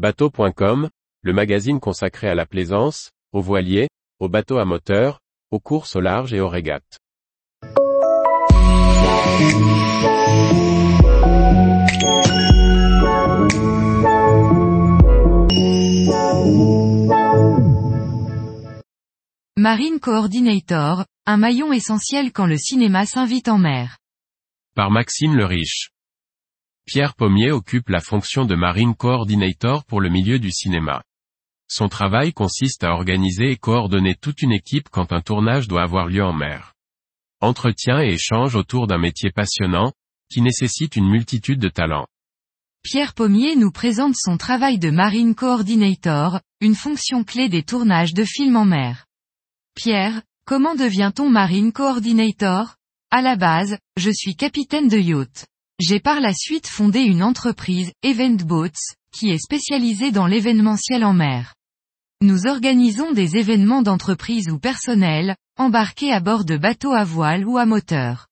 Bateau.com, le magazine consacré à la plaisance, aux voiliers, aux bateaux à moteur, aux courses au large et aux régates. Marine Coordinator, un maillon essentiel quand le cinéma s'invite en mer. Par Maxime le Riche. Pierre Pommier occupe la fonction de Marine Coordinator pour le milieu du cinéma. Son travail consiste à organiser et coordonner toute une équipe quand un tournage doit avoir lieu en mer. Entretien et échange autour d'un métier passionnant, qui nécessite une multitude de talents. Pierre Pommier nous présente son travail de Marine Coordinator, une fonction clé des tournages de films en mer. Pierre, comment devient-on Marine Coordinator? À la base, je suis capitaine de yacht. J'ai par la suite fondé une entreprise, Event Boats, qui est spécialisée dans l'événementiel en mer. Nous organisons des événements d'entreprise ou personnels, embarqués à bord de bateaux à voile ou à moteur.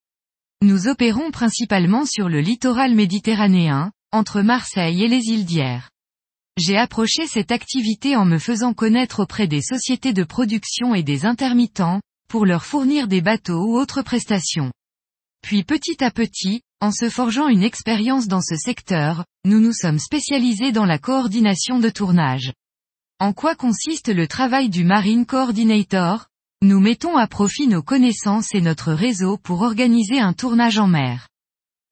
Nous opérons principalement sur le littoral méditerranéen, entre Marseille et les îles d'Hyères. J'ai approché cette activité en me faisant connaître auprès des sociétés de production et des intermittents, pour leur fournir des bateaux ou autres prestations. Puis petit à petit, en se forgeant une expérience dans ce secteur, nous nous sommes spécialisés dans la coordination de tournage. En quoi consiste le travail du Marine Coordinator? Nous mettons à profit nos connaissances et notre réseau pour organiser un tournage en mer.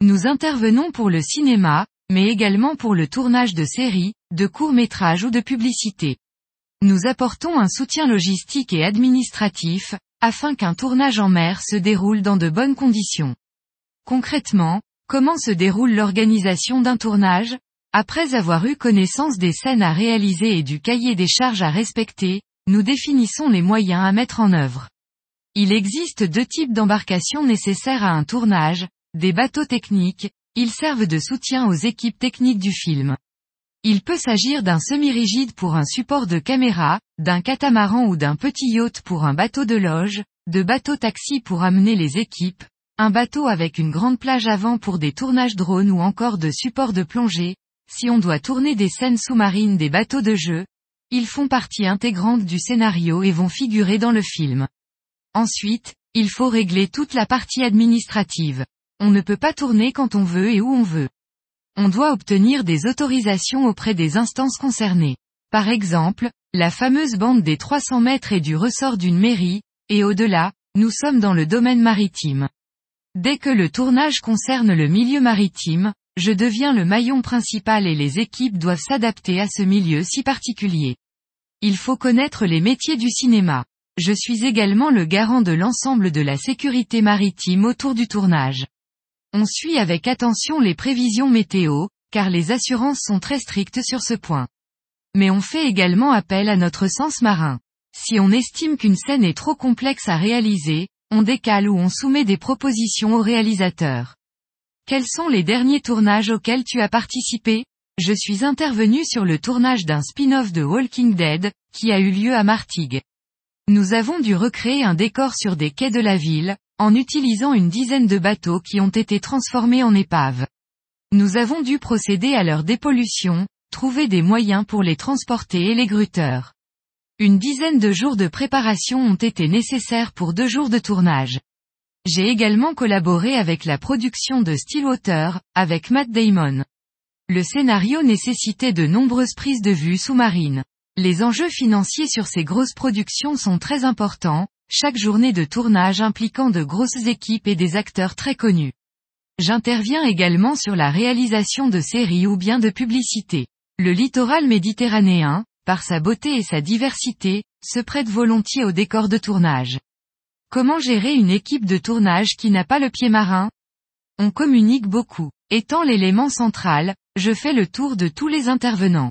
Nous intervenons pour le cinéma, mais également pour le tournage de séries, de courts-métrages ou de publicités. Nous apportons un soutien logistique et administratif, afin qu'un tournage en mer se déroule dans de bonnes conditions. Concrètement, comment se déroule l'organisation d'un tournage? Après avoir eu connaissance des scènes à réaliser et du cahier des charges à respecter, nous définissons les moyens à mettre en œuvre. Il existe deux types d'embarcations nécessaires à un tournage, des bateaux techniques, ils servent de soutien aux équipes techniques du film. Il peut s'agir d'un semi-rigide pour un support de caméra, d'un catamaran ou d'un petit yacht pour un bateau de loge, de bateaux taxi pour amener les équipes, un bateau avec une grande plage avant pour des tournages drones ou encore de support de plongée, si on doit tourner des scènes sous-marines des bateaux de jeu, ils font partie intégrante du scénario et vont figurer dans le film. Ensuite, il faut régler toute la partie administrative. On ne peut pas tourner quand on veut et où on veut. On doit obtenir des autorisations auprès des instances concernées. Par exemple, la fameuse bande des 300 mètres est du ressort d'une mairie, et au-delà, nous sommes dans le domaine maritime. Dès que le tournage concerne le milieu maritime, je deviens le maillon principal et les équipes doivent s'adapter à ce milieu si particulier. Il faut connaître les métiers du cinéma. Je suis également le garant de l'ensemble de la sécurité maritime autour du tournage. On suit avec attention les prévisions météo, car les assurances sont très strictes sur ce point. Mais on fait également appel à notre sens marin. Si on estime qu'une scène est trop complexe à réaliser, on décale ou on soumet des propositions au réalisateur. Quels sont les derniers tournages auxquels tu as participé? Je suis intervenu sur le tournage d'un spin-off de Walking Dead, qui a eu lieu à Martigues. Nous avons dû recréer un décor sur des quais de la ville, en utilisant une dizaine de bateaux qui ont été transformés en épaves. Nous avons dû procéder à leur dépollution, trouver des moyens pour les transporter et les gruteurs. Une dizaine de jours de préparation ont été nécessaires pour deux jours de tournage. J'ai également collaboré avec la production de Stillwater, avec Matt Damon. Le scénario nécessitait de nombreuses prises de vue sous-marines. Les enjeux financiers sur ces grosses productions sont très importants, chaque journée de tournage impliquant de grosses équipes et des acteurs très connus. J'interviens également sur la réalisation de séries ou bien de publicités. Le littoral méditerranéen, par sa beauté et sa diversité, se prête volontiers au décor de tournage. Comment gérer une équipe de tournage qui n'a pas le pied marin? On communique beaucoup. Étant l'élément central, je fais le tour de tous les intervenants.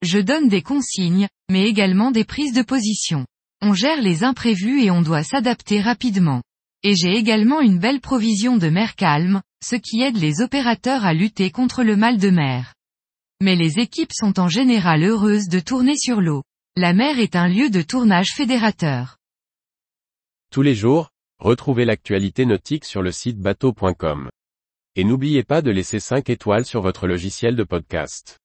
Je donne des consignes, mais également des prises de position. On gère les imprévus et on doit s'adapter rapidement. Et j'ai également une belle provision de mer calme, ce qui aide les opérateurs à lutter contre le mal de mer. Mais les équipes sont en général heureuses de tourner sur l'eau. La mer est un lieu de tournage fédérateur. Tous les jours, retrouvez l'actualité nautique sur le site bateau.com. Et n'oubliez pas de laisser 5 étoiles sur votre logiciel de podcast.